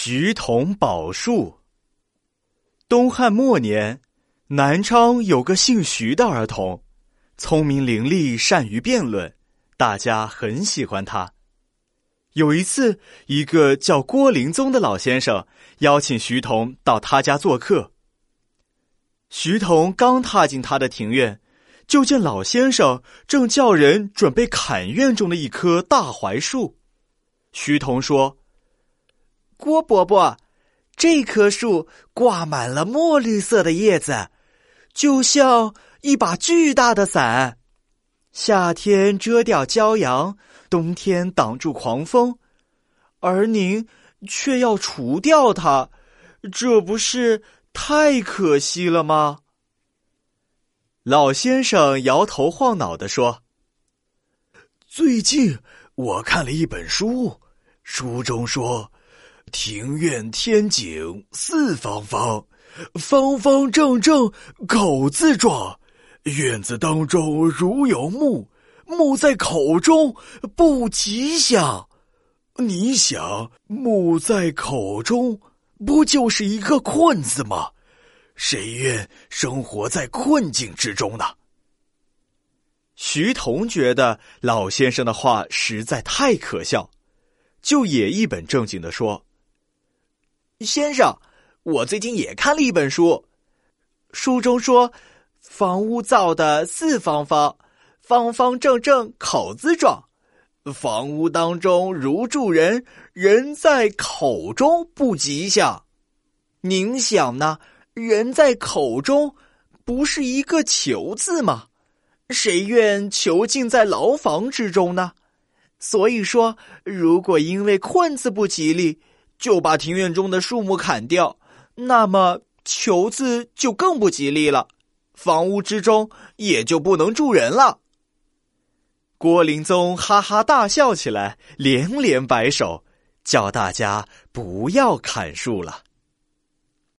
徐同宝树。东汉末年，南昌有个姓徐的儿童，聪明伶俐，善于辩论，大家很喜欢他。有一次，一个叫郭灵宗的老先生邀请徐同到他家做客。徐同刚踏进他的庭院，就见老先生正叫人准备砍院中的一棵大槐树。徐同说。郭伯伯，这棵树挂满了墨绿色的叶子，就像一把巨大的伞，夏天遮掉骄阳，冬天挡住狂风，而您却要除掉它，这不是太可惜了吗？老先生摇头晃脑的说：“最近我看了一本书，书中说。”庭院天井四方方，方方正正口字状。院子当中如有木，木在口中不吉祥。你想，木在口中，不就是一个困字吗？谁愿生活在困境之中呢？徐童觉得老先生的话实在太可笑，就也一本正经的说。先生，我最近也看了一本书，书中说，房屋造的四方方，方方正正口字状，房屋当中如住人，人在口中不吉祥。您想呢？人在口中，不是一个囚字吗？谁愿囚禁在牢房之中呢？所以说，如果因为困字不吉利。就把庭院中的树木砍掉，那么“求”字就更不吉利了，房屋之中也就不能住人了。郭林宗哈哈大笑起来，连连摆手，叫大家不要砍树了。